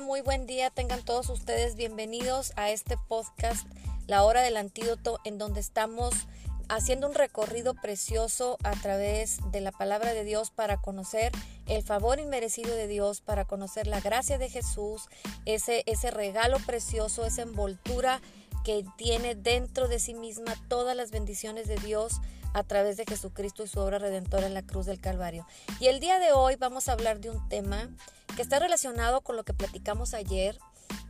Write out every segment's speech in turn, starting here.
Muy buen día. Tengan todos ustedes bienvenidos a este podcast, La Hora del Antídoto, en donde estamos haciendo un recorrido precioso a través de la palabra de Dios para conocer el favor inmerecido de Dios, para conocer la gracia de Jesús, ese, ese regalo precioso, esa envoltura que tiene dentro de sí misma todas las bendiciones de Dios a través de Jesucristo y su obra redentora en la cruz del Calvario. Y el día de hoy vamos a hablar de un tema que está relacionado con lo que platicamos ayer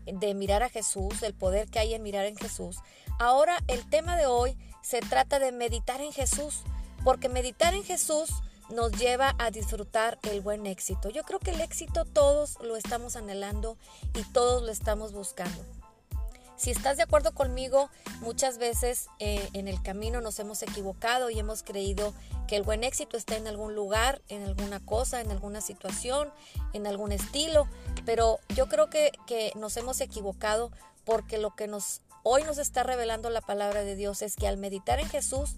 de mirar a Jesús, el poder que hay en mirar en Jesús. Ahora el tema de hoy se trata de meditar en Jesús, porque meditar en Jesús nos lleva a disfrutar el buen éxito. Yo creo que el éxito todos lo estamos anhelando y todos lo estamos buscando. Si estás de acuerdo conmigo, muchas veces eh, en el camino nos hemos equivocado y hemos creído que el buen éxito está en algún lugar, en alguna cosa, en alguna situación, en algún estilo, pero yo creo que, que nos hemos equivocado porque lo que nos hoy nos está revelando la palabra de Dios es que al meditar en Jesús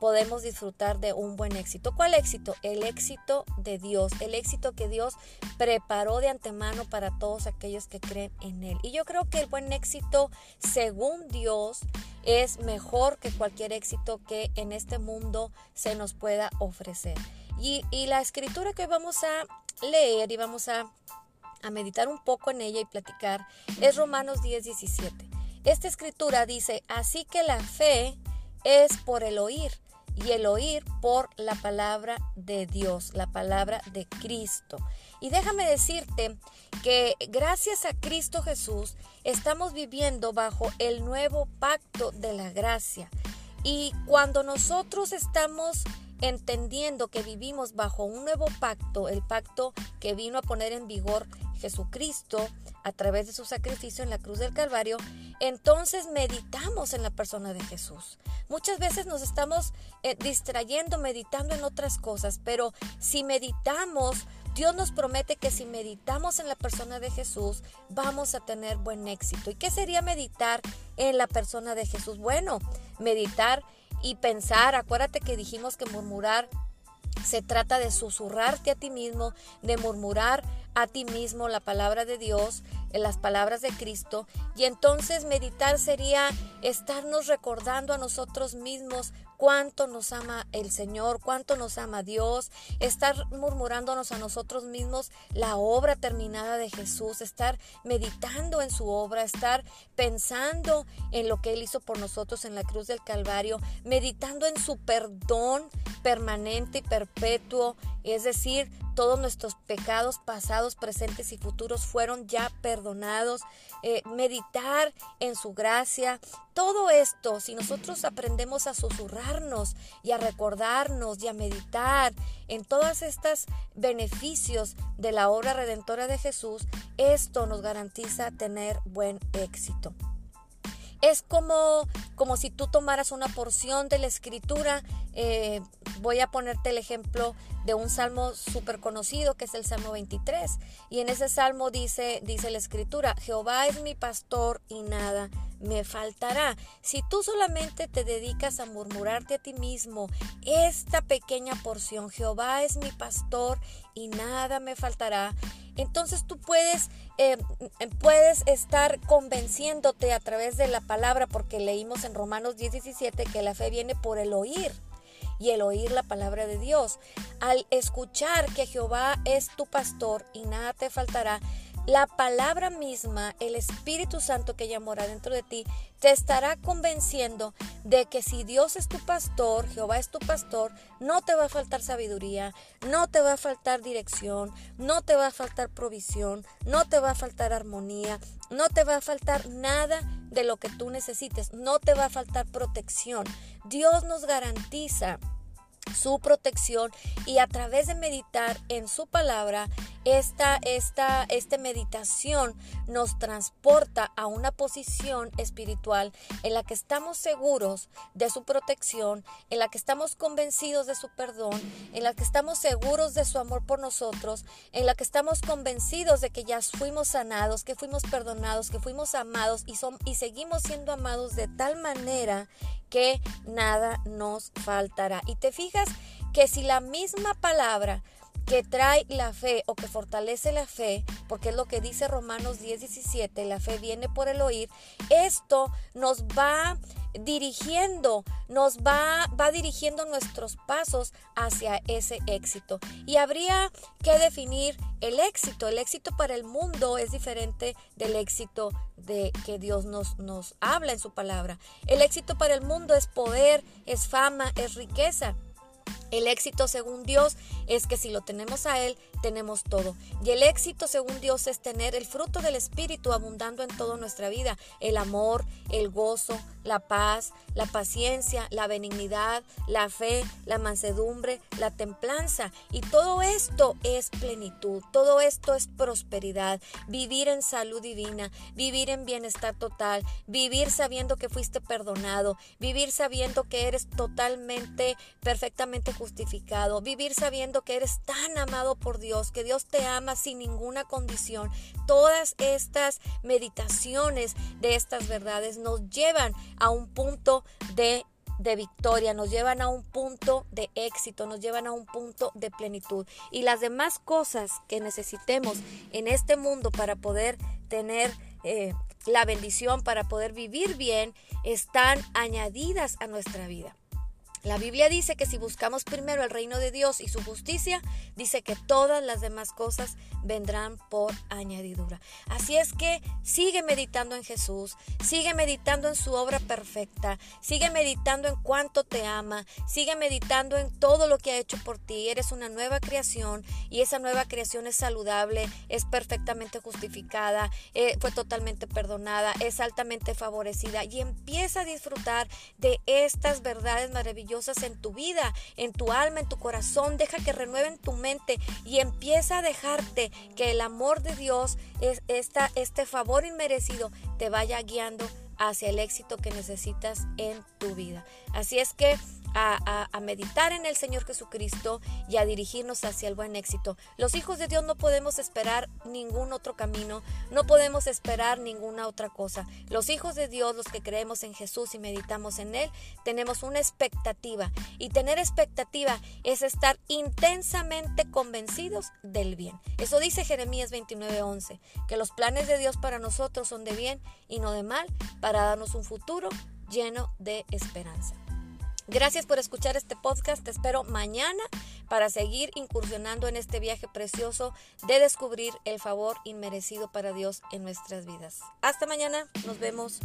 podemos disfrutar de un buen éxito. ¿Cuál éxito? El éxito de Dios, el éxito que Dios preparó de antemano para todos aquellos que creen en Él. Y yo creo que el buen éxito, según Dios, es mejor que cualquier éxito que en este mundo se nos pueda ofrecer. Y, la escritura que vamos a leer y vamos a, a meditar un poco en ella y platicar es Romanos 10, 17. Esta escritura dice, así que la fe es por el oír y el oír por la palabra de Dios, la palabra de Cristo. Y déjame decirte que gracias a Cristo Jesús estamos viviendo bajo el nuevo pacto de la gracia. Y cuando nosotros estamos entendiendo que vivimos bajo un nuevo pacto, el pacto que vino a poner en vigor Jesucristo a través de su sacrificio en la cruz del Calvario, entonces meditamos en la persona de Jesús. Muchas veces nos estamos eh, distrayendo, meditando en otras cosas, pero si meditamos, Dios nos promete que si meditamos en la persona de Jesús, vamos a tener buen éxito. ¿Y qué sería meditar en la persona de Jesús? Bueno, meditar y pensar, acuérdate que dijimos que murmurar se trata de susurrarte a ti mismo, de murmurar a ti mismo la palabra de Dios, las palabras de Cristo. Y entonces meditar sería estarnos recordando a nosotros mismos cuánto nos ama el Señor, cuánto nos ama Dios, estar murmurándonos a nosotros mismos la obra terminada de Jesús, estar meditando en su obra, estar pensando en lo que Él hizo por nosotros en la cruz del Calvario, meditando en su perdón permanente y perpetuo, es decir, todos nuestros pecados pasados, presentes y futuros fueron ya perdonados. Eh, meditar en su gracia. Todo esto, si nosotros aprendemos a susurrarnos y a recordarnos y a meditar en todos estos beneficios de la obra redentora de Jesús, esto nos garantiza tener buen éxito. Es como, como si tú tomaras una porción de la escritura. Eh, voy a ponerte el ejemplo de un salmo súper conocido que es el Salmo 23. Y en ese salmo dice, dice la escritura, Jehová es mi pastor y nada me faltará. Si tú solamente te dedicas a murmurarte a ti mismo esta pequeña porción, Jehová es mi pastor y nada me faltará, entonces tú puedes, eh, puedes estar convenciéndote a través de la palabra, porque leímos en Romanos 10, 17 que la fe viene por el oír y el oír la palabra de Dios. Al escuchar que Jehová es tu pastor y nada te faltará, la palabra misma, el Espíritu Santo que ya mora dentro de ti, te estará convenciendo de que si Dios es tu pastor, Jehová es tu pastor, no te va a faltar sabiduría, no te va a faltar dirección, no te va a faltar provisión, no te va a faltar armonía, no te va a faltar nada de lo que tú necesites, no te va a faltar protección. Dios nos garantiza su protección y a través de meditar en su palabra, esta, esta, meditación nos transporta a una posición espiritual en la que estamos seguros de su protección, en la que estamos convencidos de su perdón, en la que estamos seguros de su amor por nosotros, en la que estamos convencidos de que ya fuimos sanados, que fuimos perdonados, que fuimos amados y, son, y seguimos siendo amados de tal manera que nada nos faltará. Y te fijas que si la misma palabra que trae la fe o que fortalece la fe, porque es lo que dice Romanos 10, 17, la fe viene por el oír, esto nos va dirigiendo, nos va, va dirigiendo nuestros pasos hacia ese éxito. Y habría que definir el éxito. El éxito para el mundo es diferente del éxito de que Dios nos, nos habla en su palabra. El éxito para el mundo es poder, es fama, es riqueza. El éxito según Dios es que si lo tenemos a Él, tenemos todo. Y el éxito según Dios es tener el fruto del Espíritu abundando en toda nuestra vida. El amor, el gozo, la paz, la paciencia, la benignidad, la fe, la mansedumbre, la templanza. Y todo esto es plenitud, todo esto es prosperidad, vivir en salud divina, vivir en bienestar total, vivir sabiendo que fuiste perdonado, vivir sabiendo que eres totalmente, perfectamente justificado, vivir sabiendo que eres tan amado por Dios, que Dios te ama sin ninguna condición. Todas estas meditaciones de estas verdades nos llevan a un punto de de victoria, nos llevan a un punto de éxito, nos llevan a un punto de plenitud. Y las demás cosas que necesitemos en este mundo para poder tener eh, la bendición, para poder vivir bien, están añadidas a nuestra vida. La Biblia dice que si buscamos primero el reino de Dios y su justicia, dice que todas las demás cosas vendrán por añadidura. Así es que sigue meditando en Jesús, sigue meditando en su obra perfecta, sigue meditando en cuánto te ama, sigue meditando en todo lo que ha hecho por ti. Eres una nueva creación y esa nueva creación es saludable, es perfectamente justificada, eh, fue totalmente perdonada, es altamente favorecida y empieza a disfrutar de estas verdades maravillosas en tu vida, en tu alma, en tu corazón. Deja que renueven tu mente y empieza a dejarte que el amor de Dios, es esta, este favor inmerecido, te vaya guiando hacia el éxito que necesitas en tu vida. Así es que a, meditar en el Señor Jesucristo y a dirigirnos hacia el buen éxito. Los hijos de Dios no podemos esperar ningún otro camino, no podemos esperar ninguna otra cosa. Los hijos de Dios, los que creemos en Jesús y meditamos en Él, tenemos una expectativa. Y tener expectativa es estar intensamente convencidos del bien. Eso dice Jeremías 29:11, que los planes de Dios para nosotros son de bien y no de mal, para darnos un futuro lleno de esperanza. Gracias por escuchar este podcast. Te espero mañana para seguir incursionando en este viaje precioso de descubrir el favor inmerecido para Dios en nuestras vidas. Hasta mañana. Nos vemos.